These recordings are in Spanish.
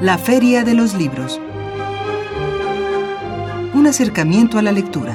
La Feria de los Libros. Un acercamiento a la lectura.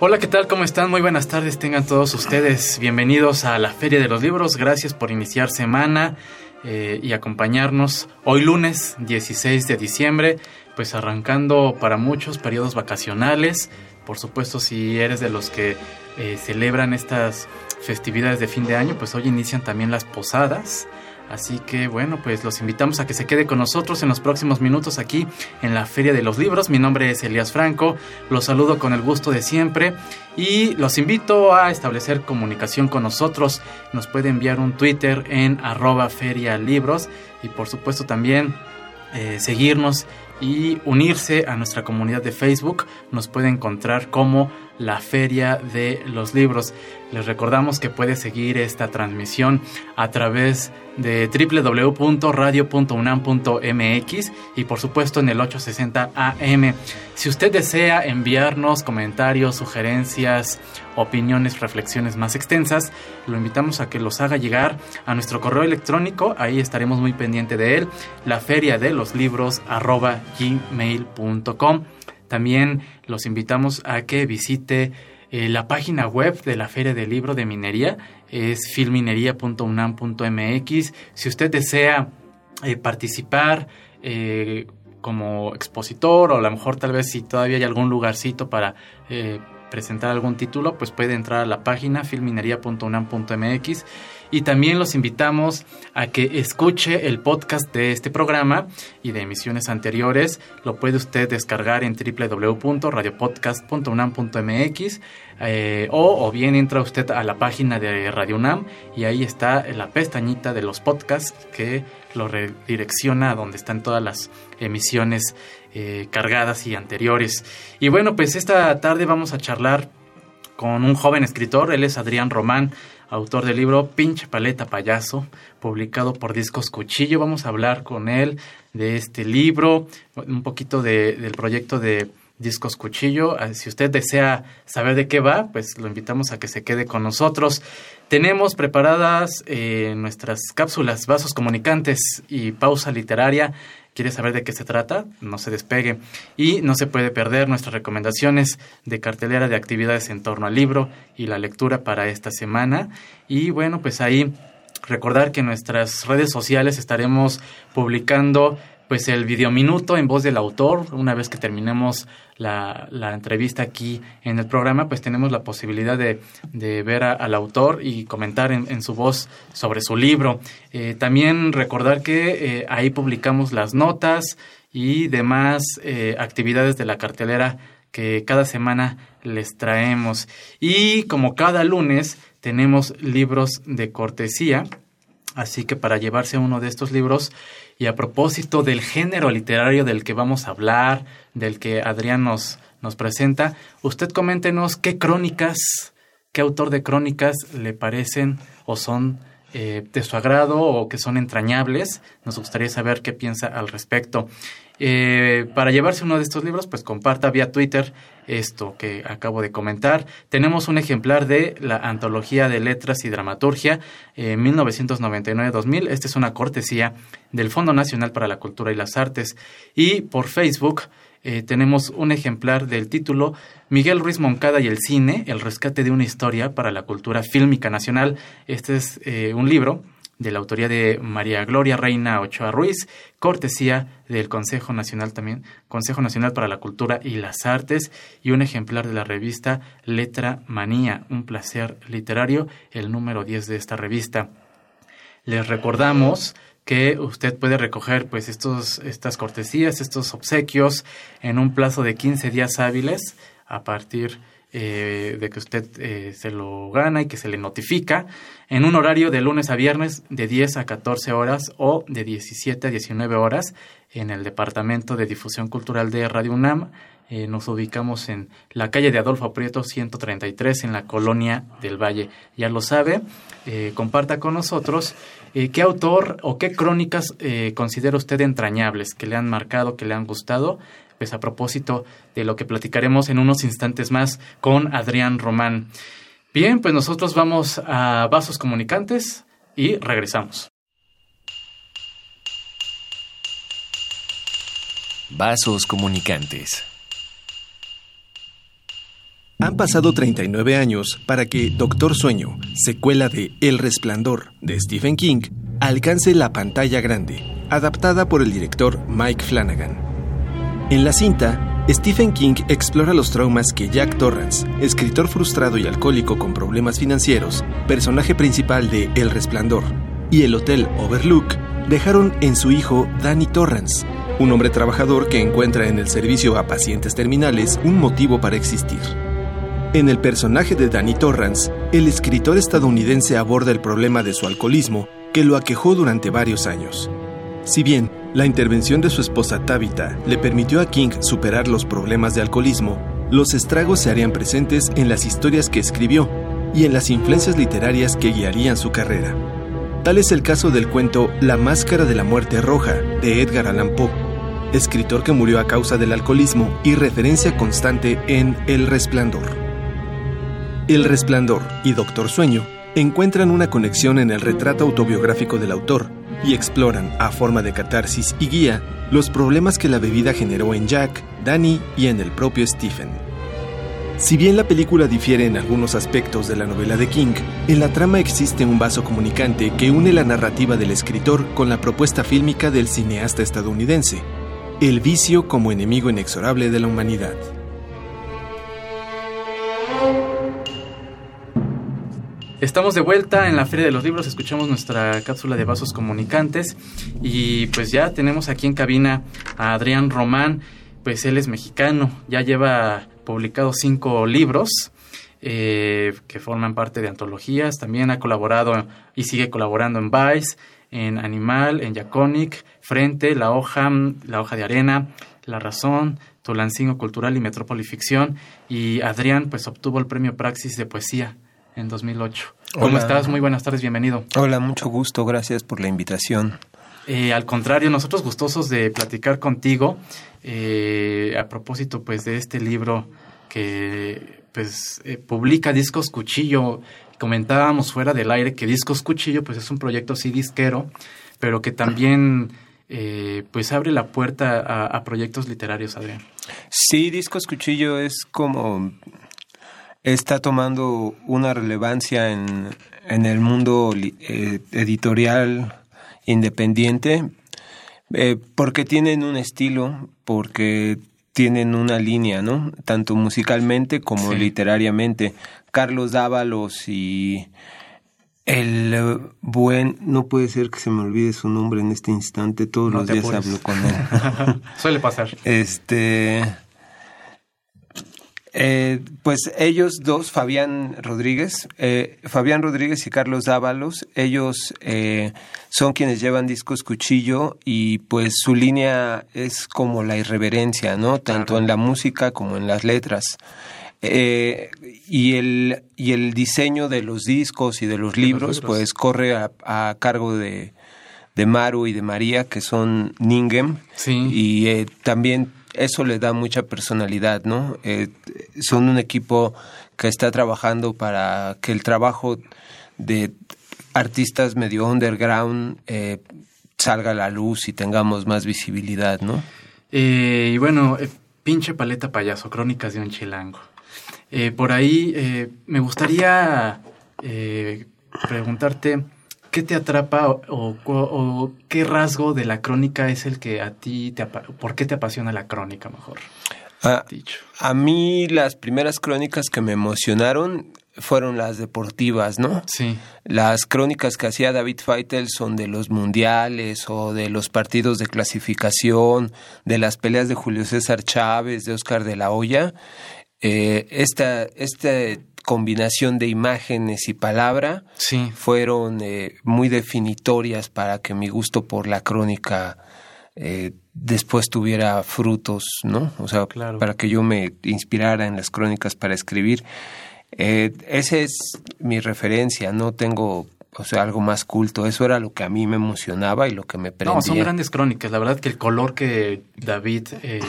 Hola, ¿qué tal? ¿Cómo están? Muy buenas tardes, tengan todos ustedes. Bienvenidos a la Feria de los Libros. Gracias por iniciar semana eh, y acompañarnos hoy lunes 16 de diciembre, pues arrancando para muchos periodos vacacionales. Por supuesto, si eres de los que eh, celebran estas festividades de fin de año, pues hoy inician también las posadas. Así que bueno, pues los invitamos a que se quede con nosotros en los próximos minutos aquí en la Feria de los Libros. Mi nombre es Elías Franco, los saludo con el gusto de siempre y los invito a establecer comunicación con nosotros. Nos puede enviar un Twitter en arroba ferialibros y por supuesto también eh, seguirnos y unirse a nuestra comunidad de Facebook. Nos puede encontrar como la Feria de los Libros. Les recordamos que puede seguir esta transmisión a través de www.radio.unam.mx y por supuesto en el 860 AM. Si usted desea enviarnos comentarios, sugerencias, opiniones, reflexiones más extensas, lo invitamos a que los haga llegar a nuestro correo electrónico, ahí estaremos muy pendiente de él, la feria de los libros gmail.com. También los invitamos a que visite eh, la página web de la Feria del Libro de Minería, es filminería.unam.mx. Si usted desea eh, participar eh, como expositor o a lo mejor tal vez si todavía hay algún lugarcito para presentar algún título, pues puede entrar a la página filminería.unam.mx y también los invitamos a que escuche el podcast de este programa y de emisiones anteriores. Lo puede usted descargar en www.radiopodcast.unam.mx eh, o, bien entra usted a la página de Radio UNAM y ahí está la pestañita de los podcasts que lo redirecciona a donde están todas las emisiones eh, cargadas y anteriores. Y bueno, pues esta tarde vamos a charlar con un joven escritor, él es Adrián Román, autor del libro Pinche Paleta Payaso, publicado por Discos Cuchillo. Vamos a hablar con él de este libro, un poquito del proyecto de Discos Cuchillo. Ah, si usted desea saber de qué va, pues lo invitamos a que se quede con nosotros. Tenemos preparadas eh, nuestras cápsulas, vasos comunicantes y pausa literaria quiere saber de qué se trata, no se despegue. Y no se puede perder nuestras recomendaciones de cartelera de actividades en torno al libro y la lectura para esta semana. Y bueno, pues ahí recordar que en nuestras redes sociales estaremos publicando pues el videominuto en voz del autor. Una vez que terminemos la, la entrevista aquí en el programa, pues tenemos la posibilidad de, de ver al autor y comentar en, en, su voz sobre su libro. Eh, también recordar que eh, ahí publicamos las notas y demás eh, actividades de la cartelera que cada semana les traemos. Y como cada lunes tenemos libros de cortesía, así que para llevarse uno de estos libros y a propósito del género literario del que vamos a hablar, del que Adrián nos, nos presenta, usted coméntenos qué crónicas, qué autor de crónicas le parecen o son eh, de su agrado o que son entrañables. Nos gustaría saber qué piensa al respecto. Eh, para llevarse uno de estos libros, pues comparta vía Twitter esto que acabo de comentar. Tenemos un ejemplar de la Antología de Letras y Dramaturgia eh, 1999-2000. Esta es una cortesía del Fondo Nacional para la Cultura y las Artes. Y por Facebook eh, tenemos un ejemplar del título Miguel Ruiz Moncada y el cine, el rescate de una historia para la cultura fílmica nacional. Este es eh, un libro de la autoría de María Gloria Reina Ochoa Ruiz, cortesía del Consejo Nacional también, Consejo Nacional para la Cultura y las Artes, y un ejemplar de la revista Letra Manía, un placer literario, el número 10 de esta revista. Les recordamos que usted puede recoger pues estos, estas cortesías, estos obsequios en un plazo de 15 días hábiles a partir eh, de que usted eh, se lo gana y que se le notifica en un horario de lunes a viernes de 10 a 14 horas o de 17 a 19 horas en el Departamento de Difusión Cultural de Radio UNAM. Eh, nos ubicamos en la calle de Adolfo Prieto 133 en la colonia del Valle. Ya lo sabe, comparta con nosotros qué autor o qué crónicas considera usted entrañables, que le han marcado, que le han gustado pues a propósito de lo que platicaremos en unos instantes más con Adrián Román. Bien, pues nosotros vamos a Vasos Comunicantes y regresamos. Vasos Comunicantes. Han pasado 39 años para que Doctor Sueño, secuela de El Resplandor de Stephen King, alcance la pantalla grande, adaptada por el director Mike Flanagan. En la cinta, Stephen King explora los traumas que Jack Torrance, escritor frustrado y alcohólico con problemas financieros, personaje principal de El Resplandor, y el Hotel Overlook, dejaron en su hijo Danny Torrance, un hombre trabajador que encuentra en el servicio a pacientes terminales un motivo para existir. En el personaje de Danny Torrance, el escritor estadounidense aborda el problema de su alcoholismo que lo aquejó durante varios años. Si bien la intervención de su esposa Tabitha le permitió a King superar los problemas de alcoholismo, los estragos se harían presentes en las historias que escribió y en las influencias literarias que guiarían su carrera. Tal es el caso del cuento La Máscara de la Muerte Roja de Edgar Allan Poe, escritor que murió a causa del alcoholismo y referencia constante en El Resplandor. El Resplandor y Doctor Sueño encuentran una conexión en el retrato autobiográfico del autor, y exploran, a forma de catarsis y guía, los problemas que la bebida generó en Jack, Danny y en el propio Stephen. Si bien la película difiere en algunos aspectos de la novela de King, en la trama existe un vaso comunicante que une la narrativa del escritor con la propuesta fílmica del cineasta estadounidense, el vicio como enemigo inexorable de la humanidad. Estamos de vuelta en la Feria de los Libros, escuchamos nuestra cápsula de vasos comunicantes y pues ya tenemos aquí en cabina a Adrián Román, pues él es mexicano, ya lleva publicados cinco libros eh, que forman parte de antologías, también ha colaborado y sigue colaborando en Vice, en Animal, en Yaconic, Frente, La Hoja, La Hoja de Arena, La Razón, Tulancingo Cultural y Metrópoli Ficción y Adrián pues obtuvo el premio Praxis de Poesía en 2008. ¿Cómo estás? Muy buenas tardes, bienvenido. Hola, mucho gusto, gracias por la invitación. Eh, al contrario, nosotros gustosos de platicar contigo eh, a propósito pues de este libro que pues eh, publica Discos Cuchillo. Comentábamos fuera del aire que Discos Cuchillo pues es un proyecto sí disquero, pero que también pues abre la puerta a, a proyectos literarios, Adrián. Sí, Discos Cuchillo es como está tomando una relevancia en, en el mundo eh, editorial independiente eh, porque tienen un estilo, porque tienen una línea, ¿no? Tanto musicalmente como literariamente. Carlos Dávalos y el buen, no puede ser que se me olvide su nombre en este instante, todos los días hablo con él. Suele pasar. Este eh, pues ellos dos, Fabián Rodríguez, eh, Fabián Rodríguez y Carlos Dávalos, ellos eh, son quienes llevan discos cuchillo y pues su línea es como la irreverencia, ¿no? Tanto en la música como en las letras. y, el, y el diseño de los discos y de los, libros, pues corre a, cargo de, de Maru y de María, que son Ningem. Sí. Y también eso le da mucha personalidad, ¿no? Eh, son un equipo que está trabajando para que el trabajo de artistas medio underground eh, salga a la luz y tengamos más visibilidad, ¿no? Eh, y bueno, pinche paleta payaso, crónicas de un chilango. por ahí me gustaría preguntarte ¿qué te atrapa o, qué rasgo de la crónica es el que a ti te por qué te apasiona la crónica mejor? Ah, a mí las primeras crónicas que me emocionaron fueron las deportivas, ¿no? Sí. Las crónicas que hacía David Feitel son de los mundiales o de los partidos de clasificación, de las peleas de Julio César Chávez, de Oscar de la Hoya. eh, esta, esta combinación de imágenes y palabra Sí. fueron eh, muy definitorias para que mi gusto por la crónica eh, después tuviera frutos, ¿no? O sea, Claro. para que yo me inspirara en las crónicas para escribir. Eh, esa es mi referencia, no tengo, o sea, algo más culto. Eso era lo que a mí me emocionaba y lo que me prendía. No, son grandes crónicas. La verdad que el color que David eh,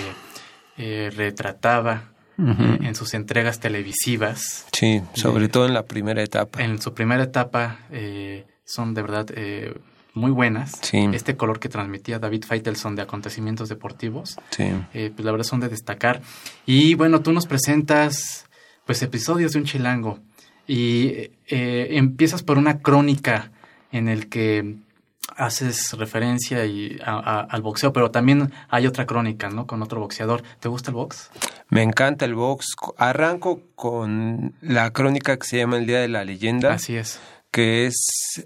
eh, retrataba en sus entregas televisivas, Sí, sobre todo en la primera etapa. en su primera etapa, eh, son de verdad eh, muy buenas. Sí. Este color que transmitía David Feitelson de acontecimientos deportivos, Sí. eh, pues la verdad son de destacar. Y bueno, tú nos presentas pues episodios de un chilango y eh, empiezas por una crónica en el que haces referencia y a- a- al boxeo, pero también hay otra crónica, ¿no? Con otro boxeador. ¿Te gusta el box? Me encanta el box. Arranco con la crónica que se llama El Día de la Leyenda. Así es. que es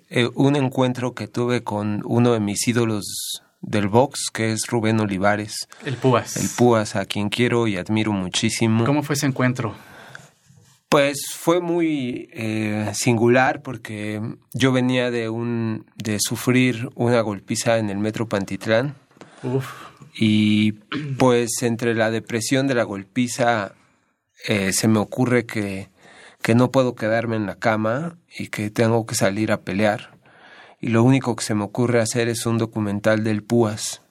eh, un encuentro que tuve con uno de mis ídolos del box, que es Rubén Olivares, El Púas. el Púas, a quien quiero y admiro muchísimo. ¿Cómo fue ese encuentro? Pues fue muy eh, singular porque yo venía de un de sufrir una golpiza en el metro Pantitlán Uf. y pues entre la depresión de la golpiza eh, se me ocurre que, que no puedo quedarme en la cama y que tengo que salir a pelear. Y lo único que se me ocurre hacer es un documental del Púas.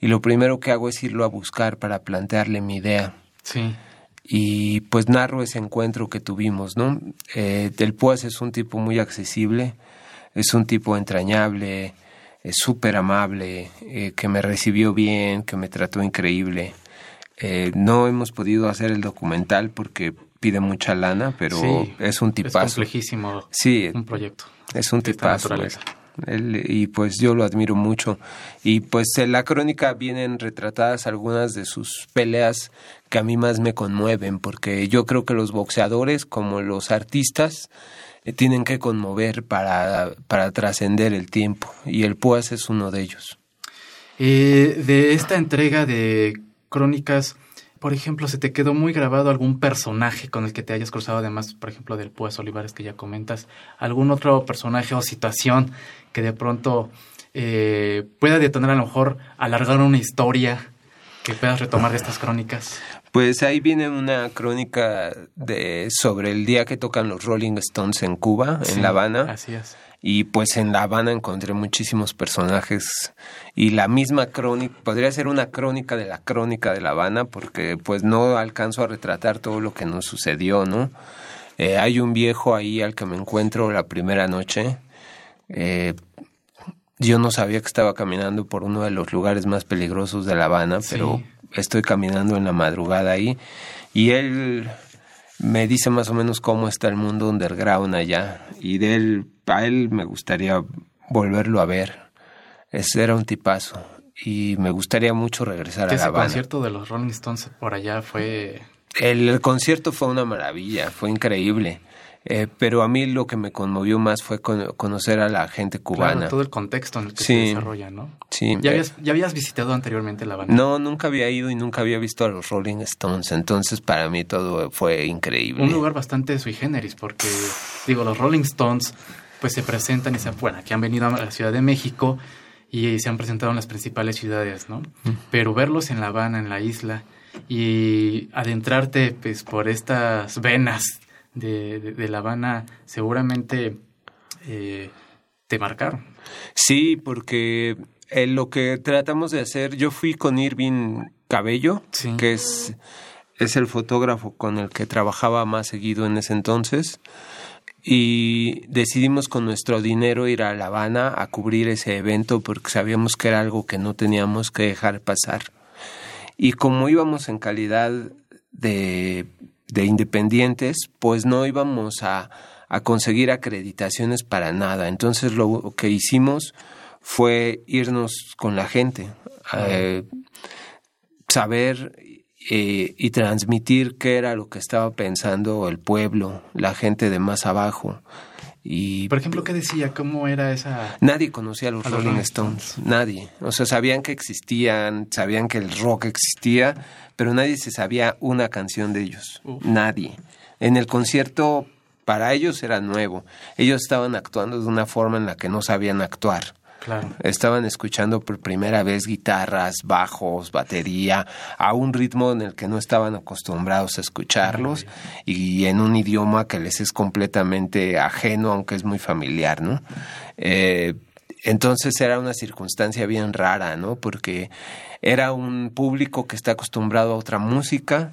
Y lo primero que hago es irlo a buscar para plantearle mi idea. Sí. Y pues narro ese encuentro que tuvimos, ¿no? Eh, del Púas es un tipo muy accesible, es un tipo entrañable, es súper amable, eh, que me recibió bien, que me trató increíble. Eh, no hemos podido hacer el documental porque pide mucha lana, pero Sí. es un Es tipazo. complejísimo Sí, un proyecto. es un tipazo. Y pues yo lo admiro mucho. Y pues en la crónica vienen retratadas algunas de sus peleas que a mí más me conmueven, porque yo creo que los boxeadores, como los artistas, eh, tienen que conmover para, para trascender el tiempo. Y el Púas es uno de ellos. Eh, de esta entrega de crónicas, por ejemplo, ¿se te quedó muy grabado algún personaje con el que te hayas cruzado, además, por ejemplo, del Púas Olivares que ya comentas? ¿Algún otro personaje o situación que de pronto eh, pueda detonar a lo mejor alargar una historia que puedas retomar de estas crónicas? Pues ahí viene una crónica de, sobre el día que tocan los Rolling Stones en Cuba, en La Habana. Así es. Y pues en La Habana encontré muchísimos personajes y la misma crónica, podría ser una crónica de la crónica de La Habana porque pues no alcanzo a retratar todo lo que nos sucedió, ¿no? Eh, hay un viejo ahí al que me encuentro la primera noche. Eh, yo no sabía que estaba caminando por uno de los lugares más peligrosos de La Habana, Sí. pero estoy caminando en la madrugada ahí y él me dice más o menos cómo está el mundo underground allá y de él a él me gustaría volverlo a ver. Ese era un tipazo. Y me gustaría mucho regresar a La ese Habana. concierto de los Rolling Stones por allá fue... el, el concierto fue una maravilla fue increíble. Eh, pero a mí lo que me conmovió más fue con- conocer a la gente cubana. Claro, todo el contexto en el que Sí. se desarrolla, ¿no? sí. ¿Ya habías, ya habías visitado anteriormente La Habana? no nunca había ido y nunca había visto a los Rolling Stones. Entonces para mí todo fue increíble. Un lugar bastante sui generis, porque, digo, los Rolling Stones, pues se presentan y se, bueno, aquí han venido a la Ciudad de México y se han presentado en las principales ciudades, ¿no? Pero verlos en La Habana, en la isla, y adentrarte, pues, por estas venas de, de- de La Habana, seguramente eh, te marcaron. Sí, porque eh, lo que tratamos de hacer, yo fui con Irving Cabello, Sí. que es, es el fotógrafo con el que trabajaba más seguido en ese entonces, y decidimos con nuestro dinero ir a La Habana a cubrir ese evento porque sabíamos que era algo que no teníamos que dejar pasar. Y como íbamos en calidad de, de independientes, pues no íbamos a, a conseguir acreditaciones para nada. Entonces lo que hicimos fue irnos con la gente, eh, saber eh, y transmitir qué era lo que estaba pensando el pueblo, la gente de más abajo. Y, Por ejemplo, ¿qué decía? ¿Cómo era esa...? Nadie conocía a los A los Rolling Rolling Stones, nadie. O sea, sabían que existían, sabían que el rock existía, pero nadie se sabía una canción de ellos, nadie. En el concierto, para ellos era nuevo. Ellos estaban actuando de una forma en la que no sabían actuar. Claro. Estaban escuchando por primera vez guitarras, bajos, batería, a un ritmo en el que no estaban acostumbrados a escucharlos y en un idioma que les es completamente ajeno, aunque es muy familiar, ¿no? Eh, entonces era una circunstancia bien rara, ¿no? Porque era un público que está acostumbrado a otra música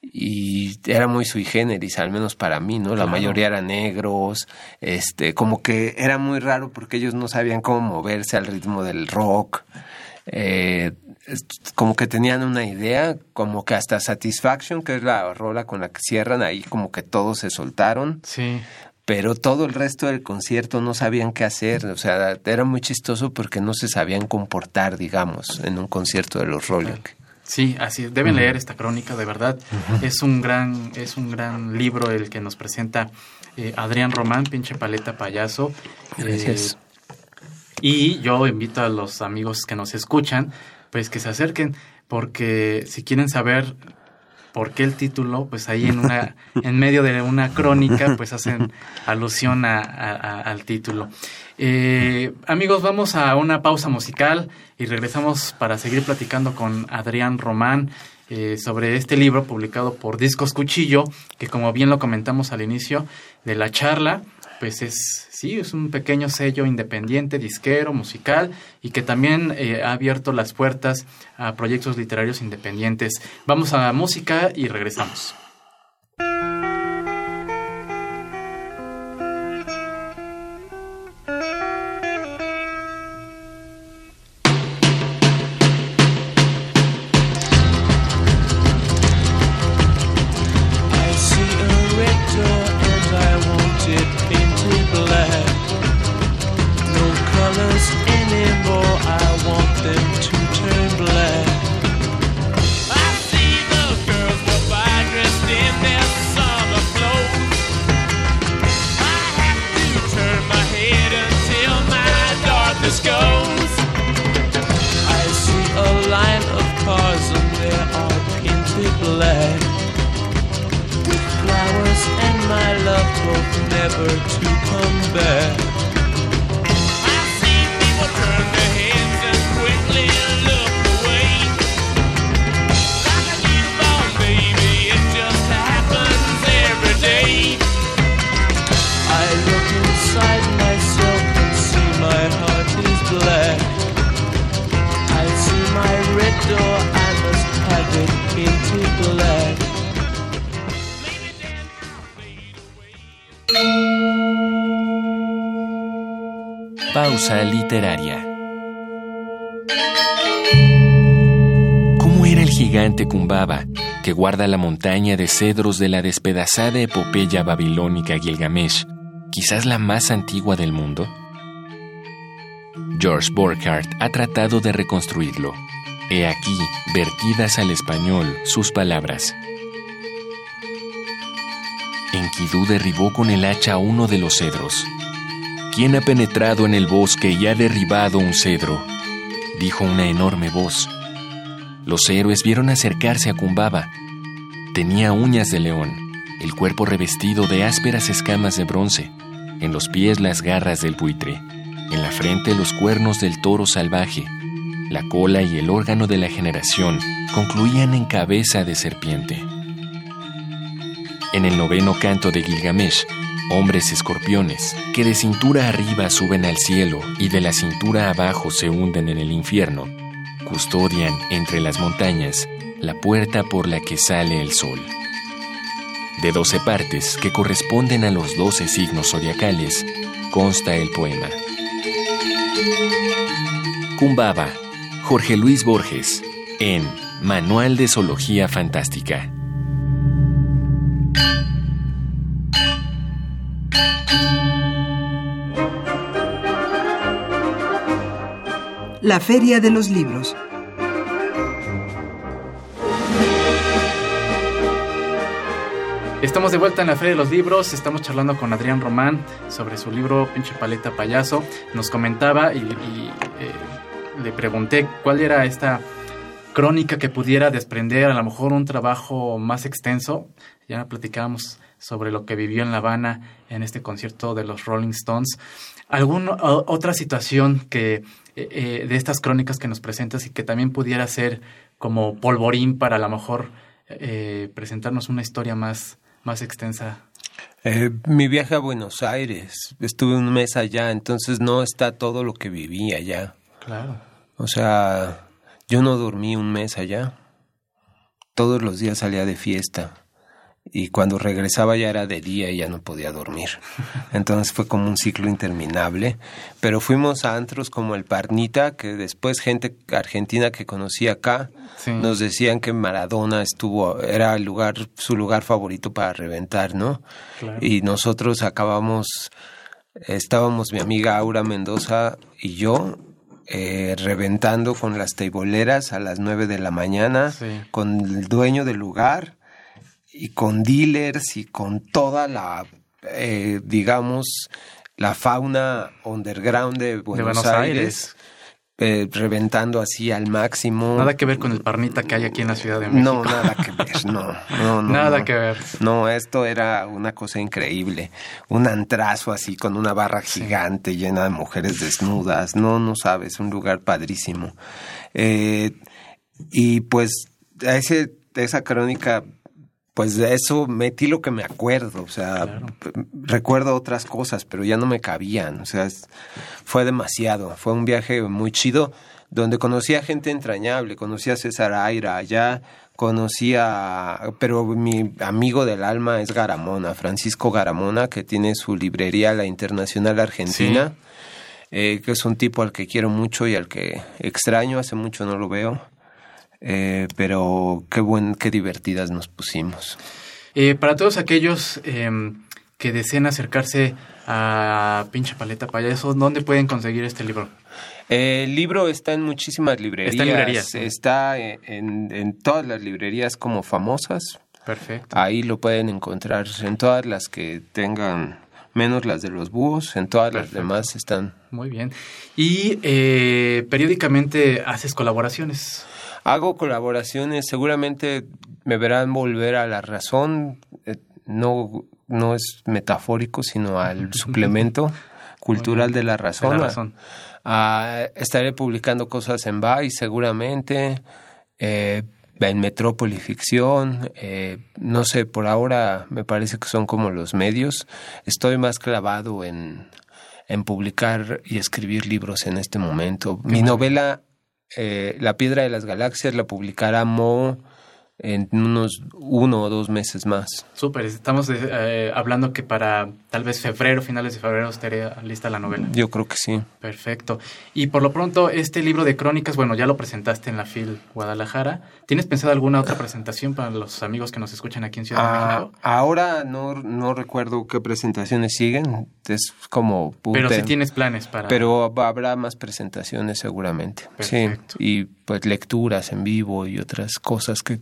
y era muy sui generis, al menos para mí, ¿no? La Claro. mayoría eran negros, este, como que era muy raro porque ellos no sabían cómo moverse al ritmo del rock. Eh, como que tenían una idea, como que hasta Satisfaction, que es la rola con la que cierran, ahí como que todos se soltaron, Sí. pero todo el resto del concierto no sabían qué hacer, o sea, era muy chistoso porque no se sabían comportar, digamos, en un concierto de los Rolling. Sí, así es. Deben leer esta crónica, de verdad. Es un gran, es un gran libro el que nos presenta eh, Adrián Román, pinche paleta payaso. Gracias. Eh, y yo invito a los amigos que nos escuchan, pues que se acerquen, porque si quieren saber por qué el título, pues ahí en una, en medio de una crónica, pues hacen alusión a- a- a- al título. Eh, amigos, vamos a una pausa musical y regresamos para seguir platicando con Adrián Román eh, sobre este libro publicado por Discos Cuchillo, que como bien lo comentamos al inicio de la charla, pues es, sí, es un pequeño sello independiente, disquero, musical, y que también eh, ha abierto las puertas a proyectos literarios independientes. Vamos a la música y regresamos. Hope never to come back. Literaria. ¿Cómo era el gigante Kumbaba, que guarda la montaña de cedros de la despedazada epopeya babilónica Gilgamesh, quizás la más antigua del mundo? George Borchardt ha tratado de reconstruirlo. He aquí, vertidas al español, sus palabras. Enkidu derribó con el hacha uno de los cedros. ¿Quién ha penetrado en el bosque y ha derribado un cedro? Dijo una enorme voz. Los héroes vieron acercarse a Kumbaba. Tenía uñas de león, el cuerpo revestido de ásperas escamas de bronce, en los pies las garras del buitre, en la frente los cuernos del toro salvaje, la cola y el órgano de la generación concluían en cabeza de serpiente. En el noveno canto de Gilgamesh, hombres escorpiones, que de cintura arriba suben al cielo y de la cintura abajo se hunden en el infierno, custodian entre las montañas la puerta por la que sale el sol. De doce partes que corresponden a los doce signos zodiacales, consta el poema. Kumbaba, Jorge Luis Borges, en Manual de Zoología Fantástica. La Feria de los Libros. Estamos de vuelta en la Feria de los Libros, estamos charlando con Adrián Román sobre su libro Pinche Paleta Payaso. Nos comentaba y, eh, le pregunté cuál era esta crónica que pudiera desprender a lo mejor un trabajo más extenso. Ya platicábamos sobre lo que vivió en La Habana en este concierto de los Rolling Stones. ¿Alguna otra situación que eh, eh, de estas crónicas que nos presentas y que también pudiera ser como polvorín para a lo mejor eh, presentarnos una historia más, más extensa? Eh, mi viaje a Buenos Aires, estuve un mes allá, entonces no está todo lo que viví allá. Claro. O sea, yo no dormí un mes allá. Todos los días salía de fiesta. Y cuando regresaba ya era de día y ya no podía dormir. Entonces fue como un ciclo interminable. Pero fuimos a antros como el Parnita, que después gente argentina que conocí acá Sí. nos decían que Maradona estuvo, era el lugar, su lugar favorito para reventar, ¿no? Claro. Y nosotros acabamos, estábamos mi amiga Aura Mendoza y yo eh, reventando con las teiboleras a las nueve de la mañana, Sí. con el dueño del lugar y con dealers y con toda la, eh, digamos, la fauna underground de Buenos, Buenos Aires, Aires. eh, reventando así al máximo. Nada que ver con el parnita que hay aquí en la Ciudad de México. No, nada que ver, no, no, no. Nada no. que ver. No, esto era una cosa increíble. Un antrazo así con una barra gigante llena de mujeres desnudas. No, no sabes, un lugar padrísimo. Eh, y pues a ese, esa crónica, pues de eso metí lo que me acuerdo. O sea, Claro. recuerdo otras cosas, pero ya no me cabían. O sea, es- fue demasiado. Fue un viaje muy chido donde conocí a gente entrañable. Conocí a César Aira allá. Conocí a... Pero mi amigo del alma es Garamona, Francisco Garamona, que tiene su librería La Internacional Argentina. eh, que es un tipo al que quiero mucho y al que extraño. Hace mucho no lo veo. Eh, pero qué buen, qué divertidas nos pusimos. Eh, para todos aquellos eh, que deseen acercarse a Pinche Paleta Payaso, ¿dónde pueden conseguir este libro? Eh, El libro está en muchísimas librerías. Está en librerías. Está en, en todas las librerías como famosas. Perfecto. Ahí lo pueden encontrar. En todas las que tengan menos las de los búhos, en todas las demás están. Muy bien. Y eh, periódicamente haces colaboraciones. Hago colaboraciones, seguramente me verán volver a la razón. eh, No, no es metafórico, sino al suplemento cultural de la razón. De la razón. Ah, estaré publicando cosas en Vice seguramente, eh, en Metrópoli Ficción, eh, no sé, por ahora me parece que son como los medios. Estoy más clavado en, en publicar y escribir libros en este momento. Mi novela, eh, La Piedra de las Galaxias, la publicará Mo en unos uno o dos meses más. Súper, estamos eh, hablando que para tal vez febrero, finales de febrero, estaría lista la novela. Yo creo que sí. Perfecto. Y por lo pronto, este libro de crónicas, bueno, ya lo presentaste en la FIL Guadalajara. ¿Tienes pensado alguna otra presentación para los amigos que nos escuchan aquí en Ciudad de Ah, México? ahora no, no recuerdo qué presentaciones siguen. Es como... Pero si tienes planes para... Pero habrá más presentaciones seguramente. Perfecto. Sí, y pues lecturas en vivo y otras cosas que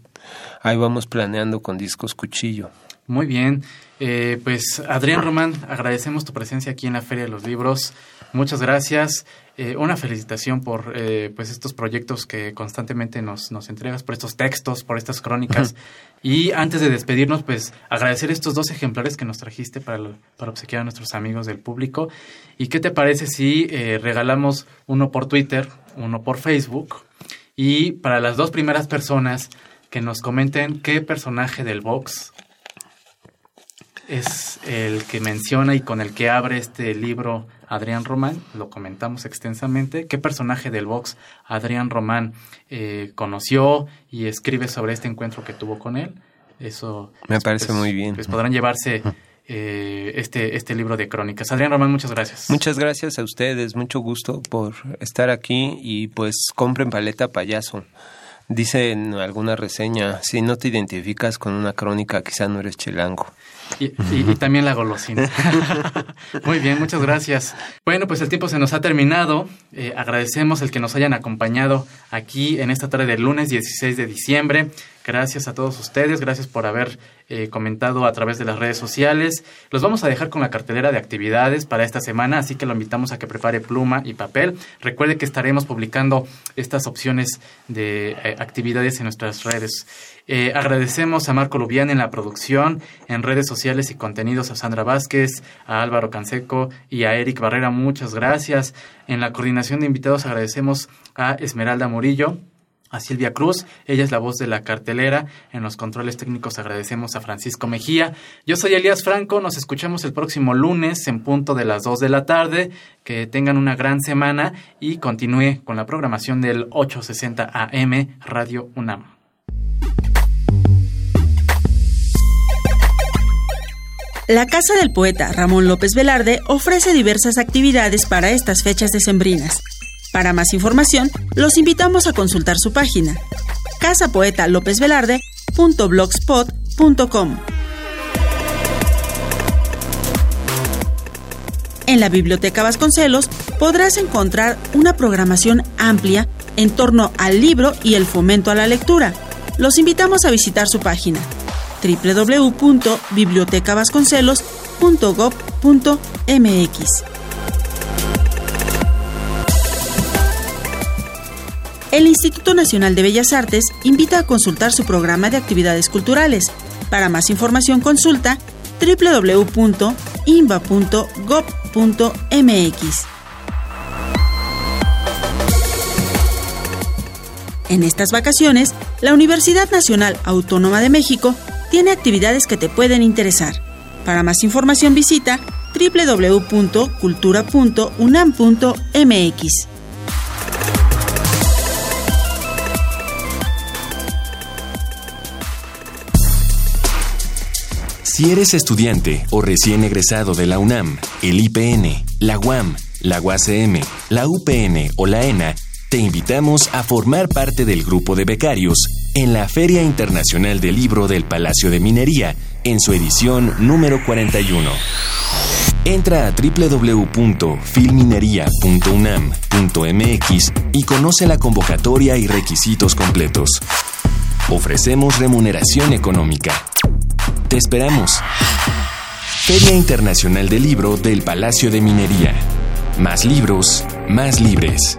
ahí vamos planeando con discos cuchillo. Muy bien. Eh, pues Adrián Román, agradecemos tu presencia aquí en la Feria de los Libros. Muchas gracias. Eh, una felicitación por eh, pues estos proyectos que constantemente nos, nos entregas, por estos textos, por estas crónicas. Y antes de despedirnos, pues agradecer estos dos ejemplares que nos trajiste para, lo- para obsequiar a nuestros amigos del público. ¿Y qué te parece si eh, regalamos uno por Twitter, uno por Facebook? Y para las dos primeras personas que nos comenten qué personaje del box es el que menciona y con el que abre este libro Adrián Román, lo comentamos extensamente, qué personaje del box Adrián Román eh, conoció y escribe sobre este encuentro que tuvo con él. Eso Me parece muy bien. Pues podrán llevarse eh, este, este libro de crónicas. Adrián Román, muchas gracias. Muchas gracias a ustedes, mucho gusto por estar aquí y pues compren paleta payaso. Dice en alguna reseña, si no te identificas con una crónica, quizá no eres chilango. Y, también la golosina. Muy bien, muchas gracias. Bueno, pues el tiempo se nos ha terminado. Eh, agradecemos el que nos hayan acompañado aquí en esta tarde del lunes 16 de diciembre. Gracias a todos ustedes, gracias por haber eh, comentado a través de las redes sociales. Los vamos a dejar con la cartelera de actividades para esta semana, así que lo invitamos a que prepare pluma y papel. Recuerde que estaremos publicando estas opciones de eh, actividades en nuestras redes. Eh, agradecemos a Marco Lubián en la producción, en redes sociales y contenidos, a Sandra Vázquez, a Álvaro Canseco y a Eric Barrera. Muchas gracias. En la coordinación de invitados agradecemos a Esmeralda Murillo a Silvia Cruz, ella es la voz de la cartelera. En los controles técnicos agradecemos a Francisco Mejía. Yo soy Elías Franco, nos escuchamos el próximo lunes en punto de las 2 de la tarde. Que tengan una gran semana y continúe con la programación del 860 AM Radio UNAM. La Casa del Poeta Ramón López Velarde ofrece diversas actividades para estas fechas decembrinas. Para más información, los invitamos a consultar su página casapoetalopezvelarde.blogspot.com. En la Biblioteca Vasconcelos podrás encontrar una programación amplia en torno al libro y el fomento a la lectura. Los invitamos a visitar su página www.bibliotecavasconcelos.gov.mx. El Instituto Nacional de Bellas Artes invita a consultar su programa de actividades culturales. Para más información consulta www.inba.gov.mx. En estas vacaciones, la Universidad Nacional Autónoma de México tiene actividades que te pueden interesar. Para más información visita www.cultura.unam.mx. Si eres estudiante o recién egresado de la UNAM, el IPN, la UAM, la UACM, la UPN o la ENA, te invitamos a formar parte del grupo de becarios en la Feria Internacional del Libro del Palacio de Minería en su edición número 41. Entra a www.filminería.unam.mx y conoce la convocatoria y requisitos completos. Ofrecemos remuneración económica. Te esperamos. Feria Internacional del Libro del Palacio de Minería. Más libros, más libres.